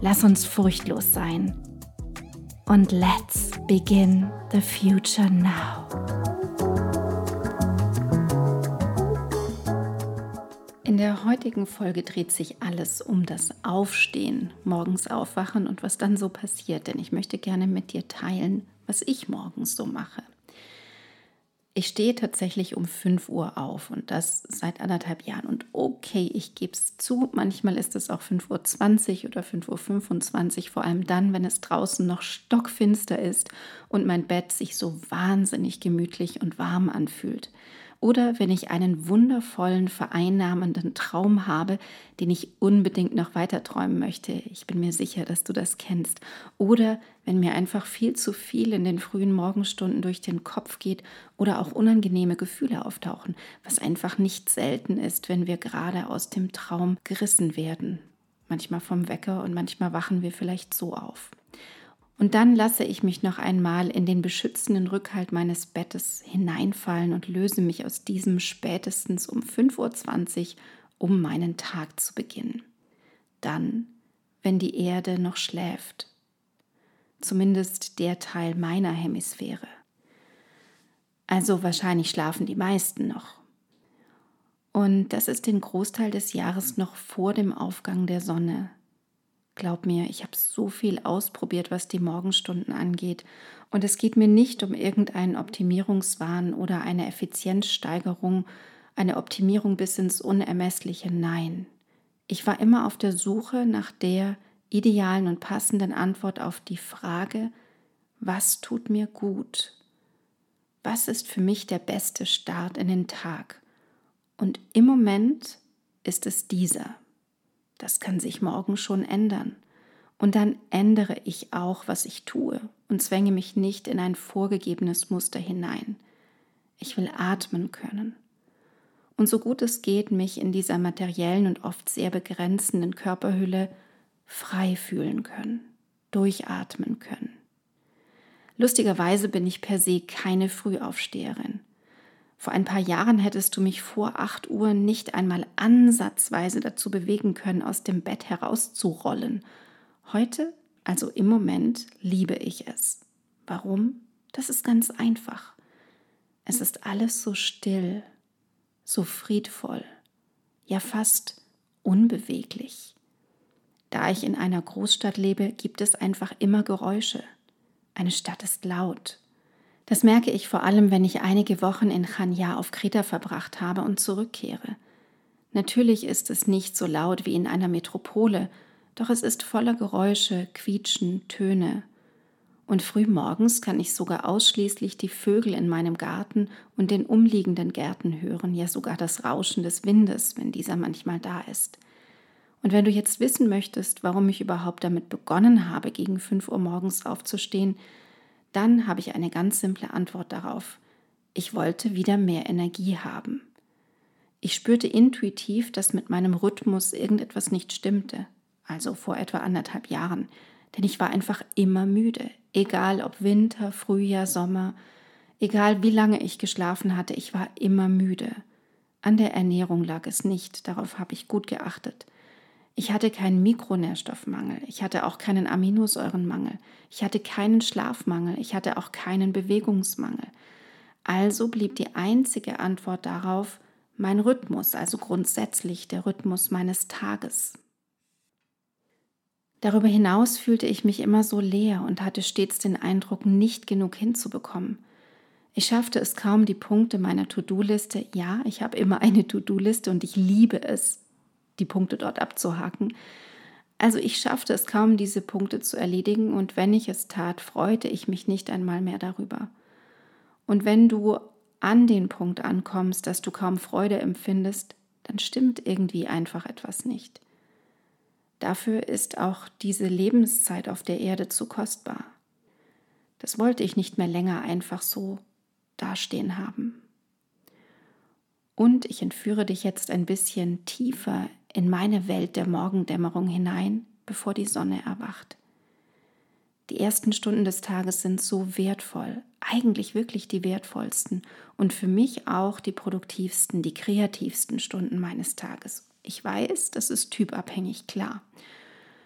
Lass uns furchtlos sein. Und let's begin the future now. In der heutigen Folge dreht sich alles um das Aufstehen, morgens aufwachen und was dann so passiert, denn ich möchte gerne mit dir teilen, was ich morgens so mache. Ich stehe tatsächlich um 5 Uhr auf und das seit anderthalb Jahren. Und okay, ich gebe es zu, manchmal ist es auch 5.20 Uhr oder 5.25 Uhr, vor allem dann, wenn es draußen noch stockfinster ist und mein Bett sich so wahnsinnig gemütlich und warm anfühlt. Oder wenn ich einen wundervollen, vereinnahmenden Traum habe, den ich unbedingt noch weiter träumen möchte. Ich bin mir sicher, dass du das kennst. Oder wenn mir einfach viel zu viel in den frühen Morgenstunden durch den Kopf geht oder auch unangenehme Gefühle auftauchen, was einfach nicht selten ist, wenn wir gerade aus dem Traum gerissen werden. Manchmal vom Wecker und manchmal wachen wir vielleicht so auf. Und dann lasse ich mich noch einmal in den beschützenden Rückhalt meines Bettes hineinfallen und löse mich aus diesem spätestens um 5.20 Uhr, um meinen Tag zu beginnen. Dann, wenn die Erde noch schläft, zumindest der Teil meiner Hemisphäre. Also wahrscheinlich schlafen die meisten noch. Und das ist den Großteil des Jahres noch vor dem Aufgang der Sonne, Glaub mir, ich habe so viel ausprobiert, was die Morgenstunden angeht. Und es geht mir nicht um irgendeinen Optimierungswahn oder eine Effizienzsteigerung, eine Optimierung bis ins Unermessliche. Nein. Ich war immer auf der Suche nach der idealen und passenden Antwort auf die Frage, was tut mir gut? Was ist für mich der beste Start in den Tag? Und im Moment ist es dieser. Das kann sich morgen schon ändern. Und dann ändere ich auch, was ich tue und zwänge mich nicht in ein vorgegebenes Muster hinein. Ich will atmen können. Und so gut es geht, mich in dieser materiellen und oft sehr begrenzenden Körperhülle frei fühlen können, durchatmen können. Lustigerweise bin ich per se keine Frühaufsteherin. Vor ein paar Jahren hättest du mich vor 8 Uhr nicht einmal ansatzweise dazu bewegen können, aus dem Bett herauszurollen. Heute, also im Moment, liebe ich es. Warum? Das ist ganz einfach. Es ist alles so still, so friedvoll, ja fast unbeweglich. Da ich in einer Großstadt lebe, gibt es einfach immer Geräusche. Eine Stadt ist laut, das merke ich vor allem, wenn ich einige Wochen in Chania auf Kreta verbracht habe und zurückkehre. Natürlich ist es nicht so laut wie in einer Metropole, doch es ist voller Geräusche, Quietschen, Töne. Und frühmorgens kann ich sogar ausschließlich die Vögel in meinem Garten und den umliegenden Gärten hören, ja sogar das Rauschen des Windes, wenn dieser manchmal da ist. Und wenn du jetzt wissen möchtest, warum ich überhaupt damit begonnen habe, gegen 5 Uhr morgens aufzustehen, dann habe ich eine ganz simple Antwort darauf. Ich wollte wieder mehr Energie haben. Ich spürte intuitiv, dass mit meinem Rhythmus irgendetwas nicht stimmte, also vor etwa anderthalb Jahren, denn ich war einfach immer müde, egal ob Winter, Frühjahr, Sommer, egal wie lange ich geschlafen hatte, ich war immer müde. An der Ernährung lag es nicht, darauf habe ich gut geachtet. Ich hatte keinen Mikronährstoffmangel, ich hatte auch keinen Aminosäurenmangel, ich hatte keinen Schlafmangel, ich hatte auch keinen Bewegungsmangel. Also blieb die einzige Antwort darauf mein Rhythmus, also grundsätzlich der Rhythmus meines Tages. Darüber hinaus fühlte ich mich immer so leer und hatte stets den Eindruck, nicht genug hinzubekommen. Ich schaffte es kaum, die Punkte meiner To-Do-Liste, ja, ich habe immer eine To-Do-Liste und ich liebe es, die Punkte dort abzuhaken. Also ich schaffte es kaum, diese Punkte zu erledigen und wenn ich es tat, freute ich mich nicht einmal mehr darüber. Und wenn du an den Punkt ankommst, dass du kaum Freude empfindest, dann stimmt irgendwie einfach etwas nicht. Dafür ist auch diese Lebenszeit auf der Erde zu kostbar. Das wollte ich nicht mehr länger einfach so dastehen haben. Und ich entführe dich jetzt ein bisschen tiefer in meine Welt der Morgendämmerung hinein, bevor die Sonne erwacht. Die ersten Stunden des Tages sind so wertvoll, eigentlich wirklich die wertvollsten und für mich auch die produktivsten, die kreativsten Stunden meines Tages. Ich weiß, das ist typabhängig, klar.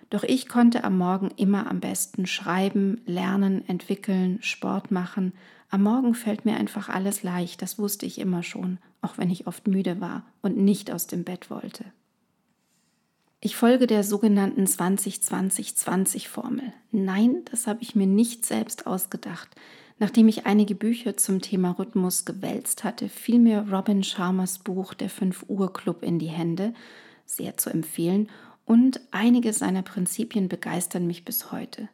Doch ich konnte am Morgen immer am besten schreiben, lernen, entwickeln, Sport machen. Am Morgen fällt mir einfach alles leicht, das wusste ich immer schon, auch wenn ich oft müde war und nicht aus dem Bett wollte. Ich folge der sogenannten 20-20-20-Formel. Nein, das habe ich mir nicht selbst ausgedacht. Nachdem ich einige Bücher zum Thema Rhythmus gewälzt hatte, fiel mir Robin Sharmers Buch Der 5-Uhr-Club in die Hände, sehr zu empfehlen, und einige seiner Prinzipien begeistern mich bis heute.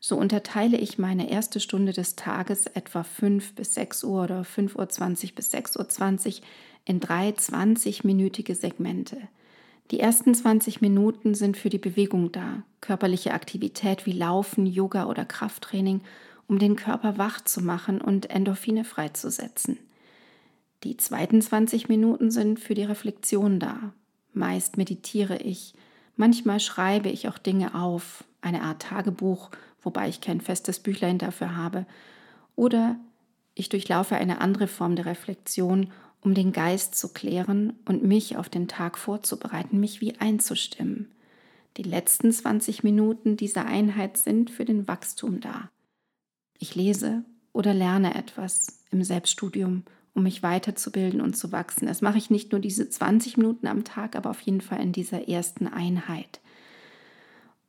So unterteile ich meine erste Stunde des Tages etwa 5 bis 6 Uhr oder 5.20 Uhr bis 6.20 Uhr in drei 20-minütige Segmente – die ersten 20 Minuten sind für die Bewegung da, körperliche Aktivität wie Laufen, Yoga oder Krafttraining, um den Körper wach zu machen und Endorphine freizusetzen. Die zweiten 20 Minuten sind für die Reflexion da. Meist meditiere ich, manchmal schreibe ich auch Dinge auf, eine Art Tagebuch, wobei ich kein festes Büchlein dafür habe, oder ich durchlaufe eine andere Form der Reflexion um den Geist zu klären und mich auf den Tag vorzubereiten, mich wie einzustimmen. Die letzten 20 Minuten dieser Einheit sind für den Wachstum da. Ich lese oder lerne etwas im Selbststudium, um mich weiterzubilden und zu wachsen. Das mache ich nicht nur diese 20 Minuten am Tag, aber auf jeden Fall in dieser ersten Einheit.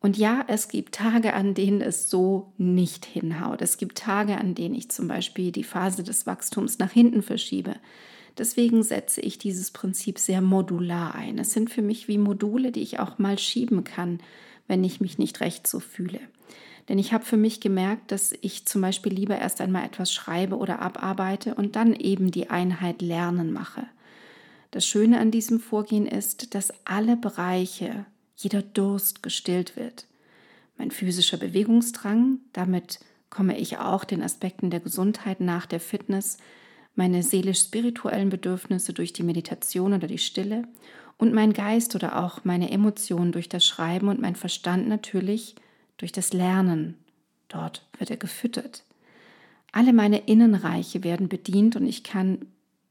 Und ja, es gibt Tage, an denen es so nicht hinhaut. Es gibt Tage, an denen ich zum Beispiel die Phase des Wachstums nach hinten verschiebe. Deswegen setze ich dieses Prinzip sehr modular ein. Es sind für mich wie Module, die ich auch mal schieben kann, wenn ich mich nicht recht so fühle. Denn ich habe für mich gemerkt, dass ich zum Beispiel lieber erst einmal etwas schreibe oder abarbeite und dann eben die Einheit Lernen mache. Das Schöne an diesem Vorgehen ist, dass alle Bereiche, jeder Durst gestillt wird. Mein physischer Bewegungsdrang, damit komme ich auch den Aspekten der Gesundheit nach der Fitness, meine seelisch-spirituellen Bedürfnisse durch die Meditation oder die Stille und mein Geist oder auch meine Emotionen durch das Schreiben und mein Verstand natürlich durch das Lernen. Dort wird er gefüttert. Alle meine Innenreiche werden bedient und ich kann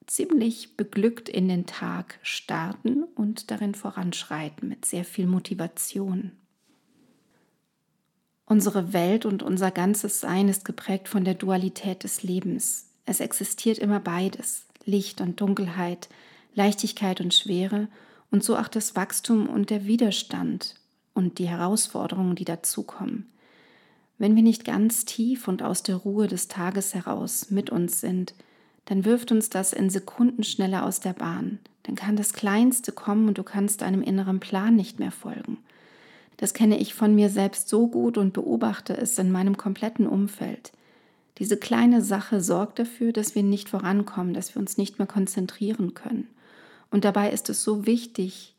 ziemlich beglückt in den Tag starten und darin voranschreiten mit sehr viel Motivation. Unsere Welt und unser ganzes Sein ist geprägt von der Dualität des Lebens. Es existiert immer beides, Licht und Dunkelheit, Leichtigkeit und Schwere und so auch das Wachstum und der Widerstand und die Herausforderungen, die dazukommen. Wenn wir nicht ganz tief und aus der Ruhe des Tages heraus mit uns sind, dann wirft uns das in Sekunden schneller aus der Bahn. Dann kann das Kleinste kommen und du kannst deinem inneren Plan nicht mehr folgen. Das kenne ich von mir selbst so gut und beobachte es in meinem kompletten Umfeld. Diese kleine Sache sorgt dafür, dass wir nicht vorankommen, dass wir uns nicht mehr konzentrieren können. Und dabei ist es so wichtig,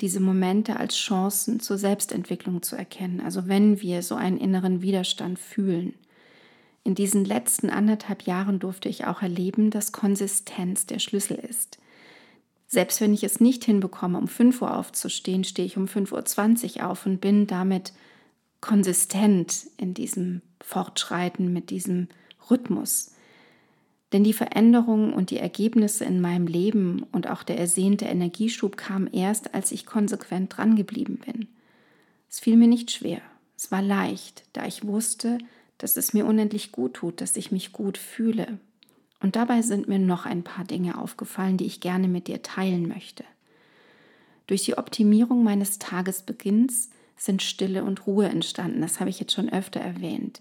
diese Momente als Chancen zur Selbstentwicklung zu erkennen. Also wenn wir so einen inneren Widerstand fühlen. In diesen letzten anderthalb Jahren durfte ich auch erleben, dass Konsistenz der Schlüssel ist. Selbst wenn ich es nicht hinbekomme, um 5 Uhr aufzustehen, stehe ich um 5.20 Uhr auf und bin damit konsistent in diesem Fortschreiten, mit diesem Rhythmus. Denn die Veränderungen und die Ergebnisse in meinem Leben und auch der ersehnte Energieschub kamen erst, als ich konsequent drangeblieben bin. Es fiel mir nicht schwer, es war leicht, da ich wusste, dass es mir unendlich gut tut, dass ich mich gut fühle. Und dabei sind mir noch ein paar Dinge aufgefallen, die ich gerne mit dir teilen möchte. Durch die Optimierung meines Tagesbeginns sind Stille und Ruhe entstanden. Das habe ich jetzt schon öfter erwähnt.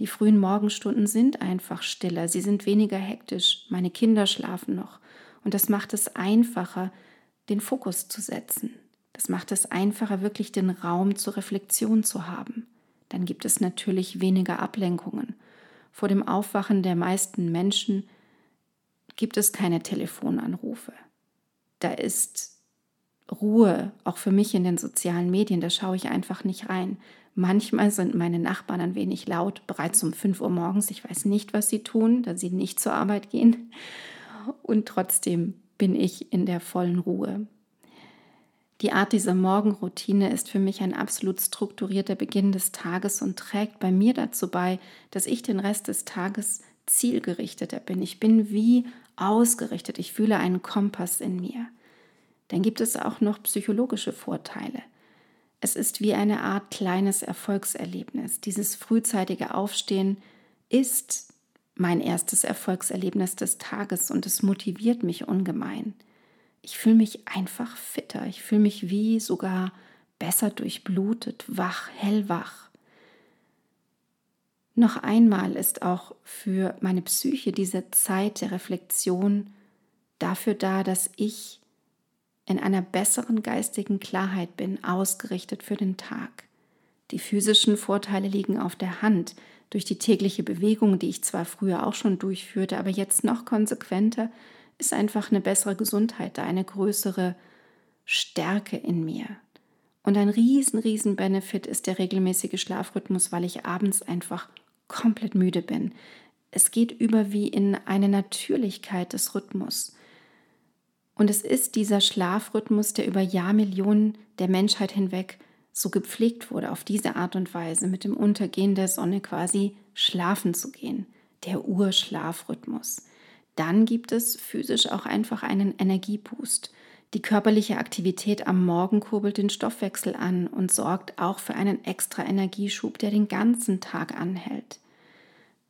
Die frühen Morgenstunden sind einfach stiller, sie sind weniger hektisch, meine Kinder schlafen noch und das macht es einfacher, den Fokus zu setzen. Das macht es einfacher, wirklich den Raum zur Reflexion zu haben. Dann gibt es natürlich weniger Ablenkungen. Vor dem Aufwachen der meisten Menschen gibt es keine Telefonanrufe. Da ist Ruhe, auch für mich in den sozialen Medien, da schaue ich einfach nicht rein. Manchmal sind meine Nachbarn ein wenig laut, bereits um 5 Uhr morgens. Ich weiß nicht, was sie tun, da sie nicht zur Arbeit gehen. Und trotzdem bin ich in der vollen Ruhe. Die Art dieser Morgenroutine ist für mich ein absolut strukturierter Beginn des Tages und trägt bei mir dazu bei, dass ich den Rest des Tages zielgerichteter bin. Ich bin wie ausgerichtet. Ich fühle einen Kompass in mir. Dann gibt es auch noch psychologische Vorteile. Es ist wie eine Art kleines Erfolgserlebnis. Dieses frühzeitige Aufstehen ist mein erstes Erfolgserlebnis des Tages und es motiviert mich ungemein. Ich fühle mich einfach fitter, ich fühle mich wie sogar besser durchblutet, wach, hellwach. Noch einmal ist auch für meine Psyche diese Zeit der Reflexion dafür da, dass ich in einer besseren geistigen Klarheit bin, ausgerichtet für den Tag. Die physischen Vorteile liegen auf der Hand durch die tägliche Bewegung, die ich zwar früher auch schon durchführte, aber jetzt noch konsequenter, ist einfach eine bessere Gesundheit da, eine größere Stärke in mir. Und ein riesen, riesen Benefit ist der regelmäßige Schlafrhythmus, weil ich abends einfach komplett müde bin. Es geht über wie in eine Natürlichkeit des Rhythmus. Und es ist dieser Schlafrhythmus, der über Jahrmillionen der Menschheit hinweg so gepflegt wurde, auf diese Art und Weise mit dem Untergehen der Sonne quasi schlafen zu gehen, der Urschlafrhythmus. Dann gibt es physisch auch einfach einen Energieboost. Die körperliche Aktivität am Morgen kurbelt den Stoffwechsel an und sorgt auch für einen extra Energieschub, der den ganzen Tag anhält.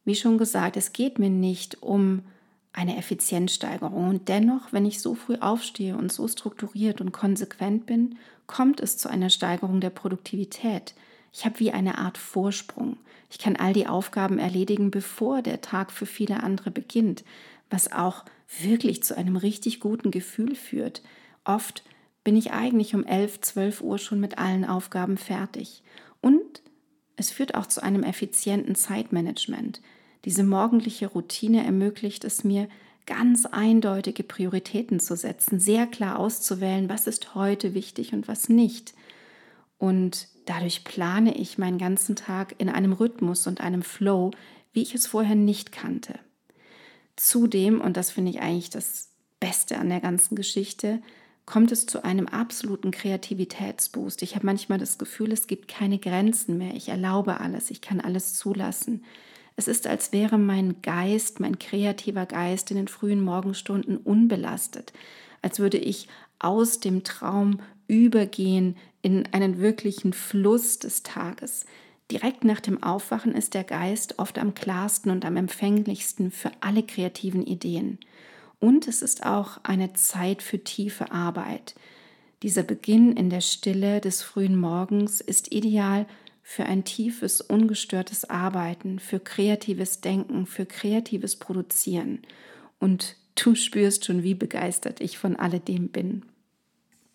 Wie schon gesagt, es geht mir nicht um eine Effizienzsteigerung. Und dennoch, wenn ich so früh aufstehe und so strukturiert und konsequent bin, kommt es zu einer Steigerung der Produktivität. Ich habe wie eine Art Vorsprung. Ich kann all die Aufgaben erledigen, bevor der Tag für viele andere beginnt, was auch wirklich zu einem richtig guten Gefühl führt. Oft bin ich eigentlich um 11, 12 Uhr schon mit allen Aufgaben fertig. Und es führt auch zu einem effizienten Zeitmanagement. Diese morgendliche Routine ermöglicht es mir, ganz eindeutige Prioritäten zu setzen, sehr klar auszuwählen, was ist heute wichtig und was nicht. Und dadurch plane ich meinen ganzen Tag in einem Rhythmus und einem Flow, wie ich es vorher nicht kannte. Zudem, und das finde ich eigentlich das Beste an der ganzen Geschichte, kommt es zu einem absoluten Kreativitätsboost. Ich habe manchmal das Gefühl, es gibt keine Grenzen mehr. Ich erlaube alles, ich kann alles zulassen. Es ist, als wäre mein Geist, mein kreativer Geist in den frühen Morgenstunden unbelastet, als würde ich aus dem Traum übergehen in einen wirklichen Fluss des Tages. Direkt nach dem Aufwachen ist der Geist oft am klarsten und am empfänglichsten für alle kreativen Ideen. Und es ist auch eine Zeit für tiefe Arbeit. Dieser Beginn in der Stille des frühen Morgens ist ideal für ein tiefes, ungestörtes Arbeiten, für kreatives Denken, für kreatives Produzieren. Und du spürst schon, wie begeistert ich von alledem bin.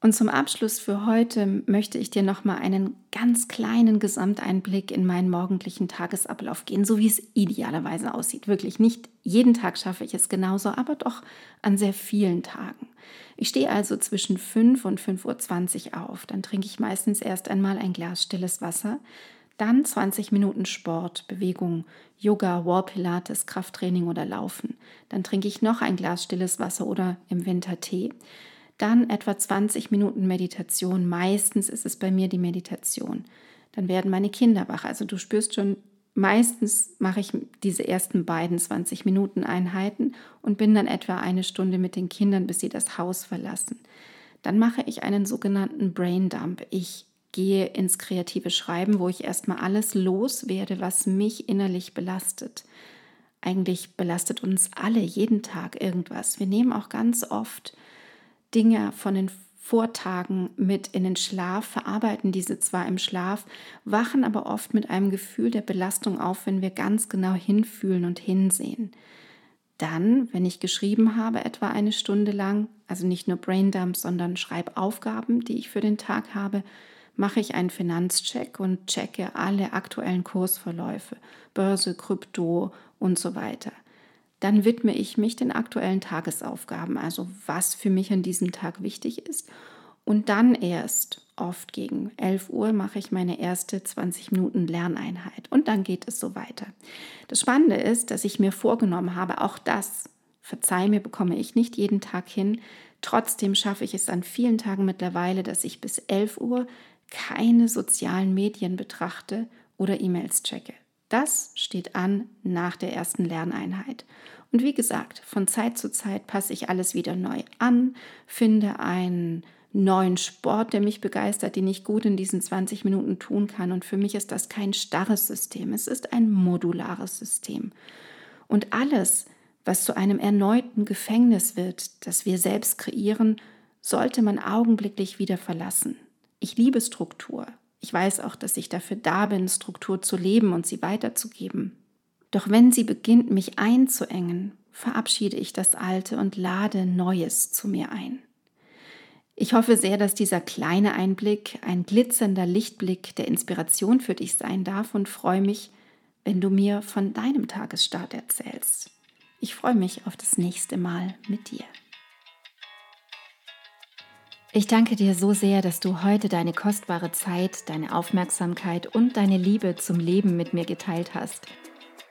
Und zum Abschluss für heute möchte ich dir nochmal einen ganz kleinen Gesamteinblick in meinen morgendlichen Tagesablauf geben, so wie es idealerweise aussieht. Wirklich nicht jeden Tag schaffe ich es genauso, aber doch an sehr vielen Tagen. Ich stehe also zwischen 5 und 5.20 Uhr auf. Dann trinke ich meistens erst einmal ein Glas stilles Wasser, dann 20 Minuten Sport, Bewegung, Yoga, Wall Pilates, Krafttraining oder Laufen. Dann trinke ich noch ein Glas stilles Wasser oder im Winter Tee. Dann etwa 20 Minuten Meditation. Meistens ist es bei mir die Meditation. Dann werden meine Kinder wach. Also du spürst schon, Meistens mache ich diese ersten beiden 20 Minuten Einheiten und bin dann etwa eine Stunde mit den Kindern, bis sie das Haus verlassen. Dann mache ich einen sogenannten Brain Dump. Ich gehe ins kreative Schreiben, wo ich erstmal alles loswerde, was mich innerlich belastet. Eigentlich belastet uns alle jeden Tag irgendwas. Wir nehmen auch ganz oft Dinge von den Vortagen mit in den Schlaf, verarbeiten diese zwar im Schlaf, wachen aber oft mit einem Gefühl der Belastung auf, wenn wir ganz genau hinfühlen und hinsehen. Dann, wenn ich geschrieben habe, etwa eine Stunde lang, also nicht nur Braindumps, sondern Schreibaufgaben, die ich für den Tag habe, mache ich einen Finanzcheck und checke alle aktuellen Kursverläufe, Börse, Krypto und so weiter. Dann widme ich mich den aktuellen Tagesaufgaben, also was für mich an diesem Tag wichtig ist. Und dann erst, oft gegen 11 Uhr, mache ich meine erste 20 Minuten Lerneinheit. Und dann geht es so weiter. Das Spannende ist, dass ich mir vorgenommen habe, auch das, verzeih mir, bekomme ich nicht jeden Tag hin. Trotzdem schaffe ich es an vielen Tagen mittlerweile, dass ich bis 11 Uhr keine sozialen Medien betrachte oder E-Mails checke. Das steht an nach der ersten Lerneinheit. Und wie gesagt, von Zeit zu Zeit passe ich alles wieder neu an, finde einen neuen Sport, der mich begeistert, den ich gut in diesen 20 Minuten tun kann. Und für mich ist das kein starres System, es ist ein modulares System. Und alles, was zu einem erneuten Gefängnis wird, das wir selbst kreieren, sollte man augenblicklich wieder verlassen. Ich liebe Struktur. Ich weiß auch, dass ich dafür da bin, Struktur zu leben und sie weiterzugeben. Doch wenn sie beginnt, mich einzuengen, verabschiede ich das Alte und lade Neues zu mir ein. Ich hoffe sehr, dass dieser kleine Einblick ein glitzernder Lichtblick der Inspiration für dich sein darf und freue mich, wenn du mir von deinem Tagesstart erzählst. Ich freue mich auf das nächste Mal mit dir. Ich danke dir so sehr, dass du heute deine kostbare Zeit, deine Aufmerksamkeit und deine Liebe zum Leben mit mir geteilt hast.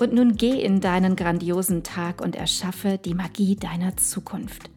Und nun geh in deinen grandiosen Tag und erschaffe die Magie deiner Zukunft.